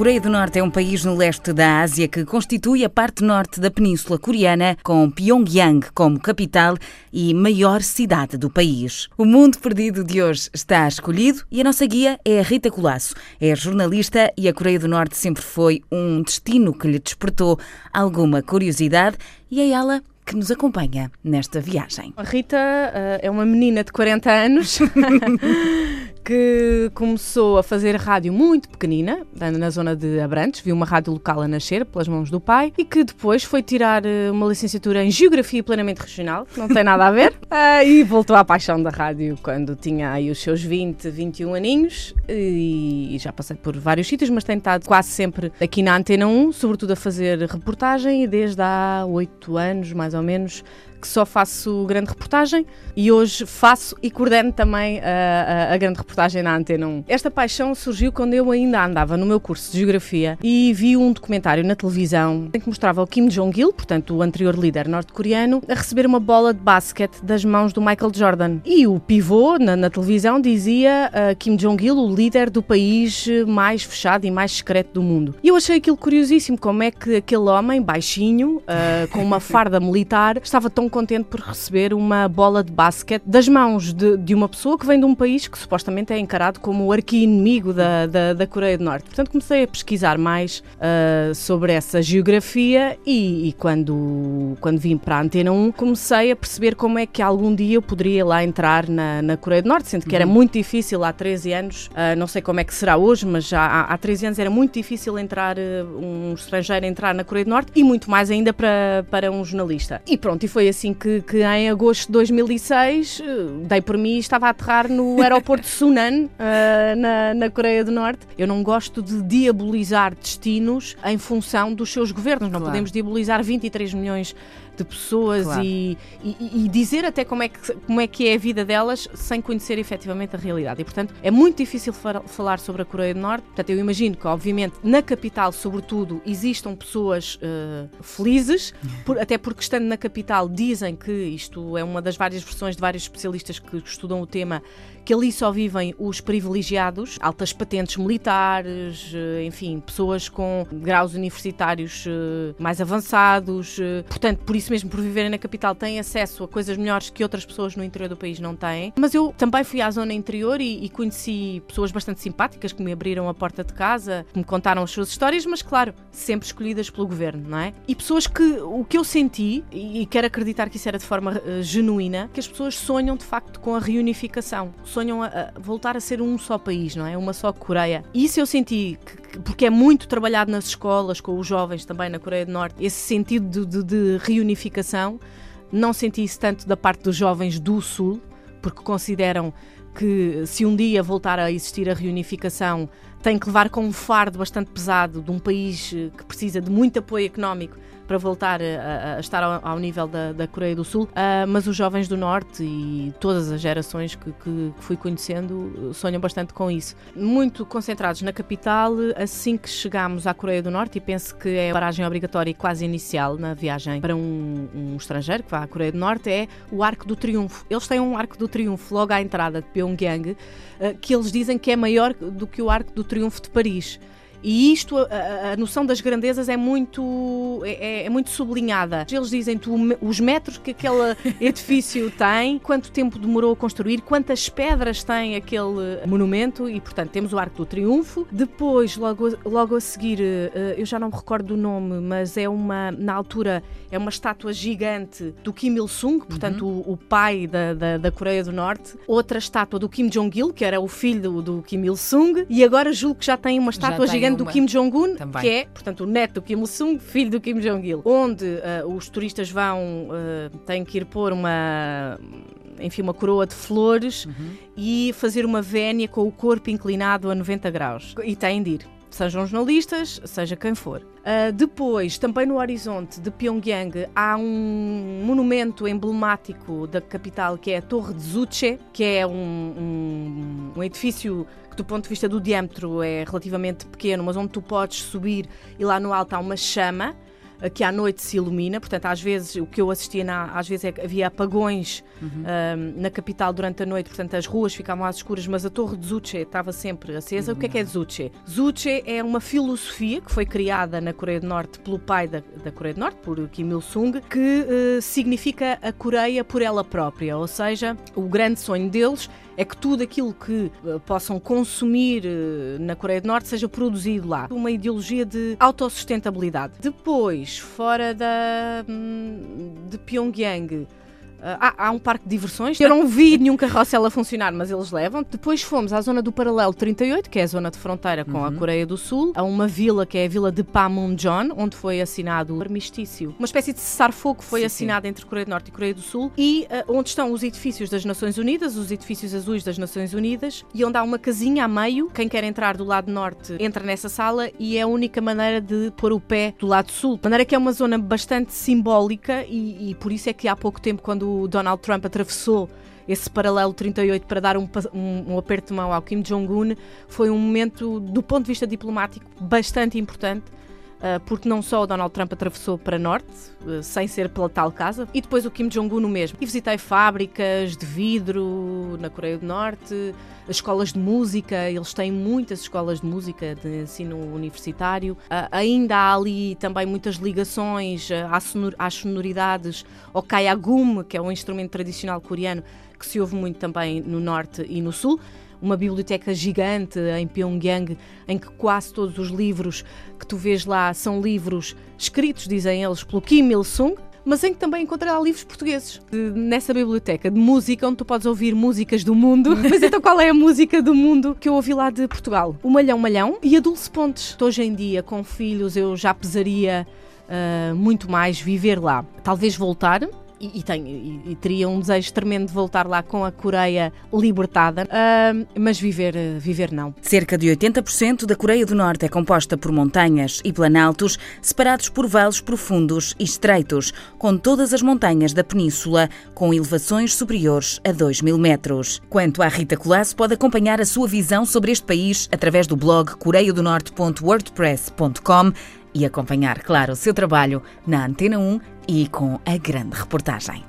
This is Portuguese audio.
Coreia do Norte é um país no leste da Ásia que constitui a parte norte da Península Coreana, com Pyongyang como capital e maior cidade do país. O mundo perdido de hoje está escolhido e a nossa guia é a Rita Colasso. É jornalista e a Coreia do Norte sempre foi um destino que lhe despertou alguma curiosidade e é ela que nos acompanha nesta viagem. A Rita uh, é uma menina de 40 anos que começou a fazer rádio muito pequenina, na zona de Abrantes, viu uma rádio local a nascer pelas mãos do pai e que depois foi tirar eh, uma licenciatura em Geografia Plenamente Regional, que não tem nada a ver, uh, e voltou à paixão da rádio quando tinha aí os seus 20, 21 aninhos e, e já passei por vários sítios, mas tenho estado quase sempre aqui na Antena 1, sobretudo a fazer reportagem e desde há 8 anos, mais ou menos, que só faço grande reportagem e hoje faço e coordeno também a, a, a, grande reportagem na Antena 1. Esta paixão surgiu quando eu ainda andava no meu curso de Geografia e vi um documentário na televisão em que mostrava o Kim Jong-il, portanto o anterior líder norte-coreano, a receber uma bola de basquete das mãos do Michael Jordan. E o pivô na, na televisão dizia uh, Kim Jong-il, o líder do país mais fechado e mais secreto do mundo. E eu achei aquilo curiosíssimo, como é que aquele homem baixinho, uh, com uma farda militar, estava tão contente por receber uma bola de basquete das mãos de, de uma pessoa que vem de um país que supostamente é encarado como o arqui-inimigo da, da, da, Coreia do Norte. Portanto, comecei a pesquisar mais uh, sobre essa geografia e, e, quando, quando vim para a Antena 1 comecei a perceber como é que algum dia eu poderia lá entrar na, na Coreia do Norte, sendo que era uhum. muito difícil há 13 anos, uh, não sei como é que será hoje, mas já há, há 13 anos era muito difícil entrar, uh, um estrangeiro entrar na Coreia do Norte e muito mais ainda para, para um jornalista. E pronto, e foi assim assim que, que em agosto de 2006 eh, dei por mim estava a aterrar no aeroporto de Sunan, uh, na, na Coreia do Norte. Eu não gosto de diabolizar destinos em função dos seus governos. Não claro. podemos diabolizar 23 milhões de pessoas claro. e, e, e, dizer até como é, que, como é que é a vida delas sem conhecer efetivamente a realidade. E, portanto, é muito difícil falar sobre a Coreia do Norte. Portanto, eu imagino que, obviamente, na capital, sobretudo, existam pessoas uh, felizes, por, até porque estando na capital dizem que isto é uma das várias versões de vários especialistas que estudam o tema, que ali só vivem os privilegiados, altas patentes militares, eh, enfim, pessoas com graus universitários eh, mais avançados. Portanto, por isso mesmo, por viverem na capital, têm acesso a coisas melhores que outras pessoas no interior do país não têm. Mas eu também fui à zona interior e, e conheci pessoas bastante simpáticas que me abriram a porta de casa, que me contaram as suas histórias, mas claro, sempre escolhidas pelo governo, não é? E pessoas que o que eu senti, e quero acreditar que isso era de forma uh, genuína, que as pessoas sonham de facto com a reunificação, sonham a, a, voltar a ser um só país, não é? Uma só Coreia. E isso eu senti, que, porque é muito trabalhado nas escolas, com os jovens também na Coreia do Norte, esse sentido de, de, de reunificação. Não senti isso tanto da parte dos jovens do Sul, porque consideram que se um dia voltar a existir a reunificação, tem que levar com um fardo bastante pesado de um país eh, que precisa de muito apoio económico para voltar a, a estar ao, ao, nível da, da Coreia do Sul, uh, mas os jovens do Norte e todas as gerações que, que, fui conhecendo sonham bastante com isso. Muito concentrados na capital, assim que chegamos à Coreia do Norte, e penso que é a paragem obrigatória e quase inicial na viagem para um, um estrangeiro que vá à Coreia do Norte, é o Arco do Triunfo. Eles têm um Arco do Triunfo logo à entrada de Pyongyang, uh, que eles dizem que é maior do que o Arco do Triunfo de Paris. E isto, a, a, noção das grandezas é muito, é, é, muito sublinhada. Eles dizem tu, os metros que aquele edifício tem, quanto tempo demorou a construir, quantas pedras tem aquele monumento e, portanto, temos o Arco do Triunfo. Depois, logo, logo a seguir, eh, eu já não me recordo do nome, mas é uma, na altura, é uma estátua gigante do Kim Il-sung, portanto, uhum. o, o, pai da, da, da, Coreia do Norte. Outra estátua do Kim Jong-il, que era o filho do, do Kim Il-sung. E agora julgo que já tem uma estátua gigante do Kim Jong-un, que é, portanto, o neto do Kim Il-sung, filho do Kim Jong-il, onde uh, os turistas vão, uh, têm que ir pôr uma enfim, uma coroa de flores uhum. e fazer uma vénia com o corpo inclinado a 90 graus. E têm de ir sejam jornalistas, seja quem for. Uh, depois, também no horizonte de Pyongyang, há um monumento emblemático da capital que é a Torre de Zuche, que é um, um, um edifício que, do ponto de vista do diâmetro, é relativamente pequeno, mas onde tu podes subir e lá no alto há uma chama. Que à noite se ilumina, portanto, às vezes o que eu assistia na, às vezes é que havia apagões uhum. um, na capital durante a noite, portanto, as ruas ficavam às escuras, mas a torre de Zuche estava sempre acesa. Uhum. O que é que é Zuche? Zuche é uma filosofia que foi criada na Coreia do Norte pelo pai da, da Coreia do Norte, por Kim Il-sung, que uh, significa a Coreia por ela própria, ou seja, o grande sonho deles é que tudo aquilo que uh, possam consumir uh, na Coreia do Norte seja produzido lá. Uma ideologia de autossustentabilidade. Depois, fora da, hum, de Pyongyang, há, há, um parque de diversões. Eu não vi nenhum carrossel a funcionar, mas eles levam. Depois fomos à zona do Paralelo 38, que é a zona de fronteira com uhum. a Coreia do Sul, a uma vila que é a vila de Panmunjom, onde foi assinado o armistício. Uma espécie de cessar-fogo foi sim, assinado sim. entre Coreia do Norte e Coreia do Sul e uh, onde estão os edifícios das Nações Unidas, os edifícios azuis das Nações Unidas, e onde há uma casinha a meio. Quem quer entrar do lado norte entra nessa sala e é a única maneira de pôr o pé do lado sul. De maneira que é uma zona bastante simbólica e, e por isso é que há pouco tempo, quando Donald Trump atravessou esse paralelo 38 para dar um, um, um aperto de mão ao Kim Jong-un, foi um momento, do ponto de vista diplomático, bastante importante. Uh, porque não só o Donald Trump atravessou para norte, uh, sem ser pela tal casa, e depois o Kim Jong-un o mesmo. E visitei fábricas de vidro na Coreia do Norte, as escolas de música, eles têm muitas escolas de música de ensino universitário. Uh, ainda há ali também muitas ligações às sonoridades, ao kayagum, que é um instrumento tradicional coreano que se ouve muito também no norte e no sul uma biblioteca gigante em Pyongyang, em que quase todos os livros que tu vês lá são livros escritos, dizem eles, pelo Kim Il-sung, mas em que também encontrará livros portugueses. Nessa biblioteca de música, onde tu podes ouvir músicas do mundo. mas então qual é a música do mundo que eu ouvi lá de Portugal? O Malhão Malhão e a Dulce Pontes. Hoje em dia, com filhos, eu já pesaria uh, muito mais viver lá. Talvez voltar, e, e, tenho, e, e, teria um desejo tremendo de voltar lá com a Coreia libertada, uh, mas viver, viver não. Cerca de 80% da Coreia do Norte é composta por montanhas e planaltos separados por vales profundos e estreitos, com todas as montanhas da península com elevações superiores a 2 mil metros. Quanto à Rita Colasso, pode acompanhar a sua visão sobre este país através do blog coreiadonorte.wordpress.com e acompanhar, claro, o seu trabalho na Antena 1 e com a grande reportagem.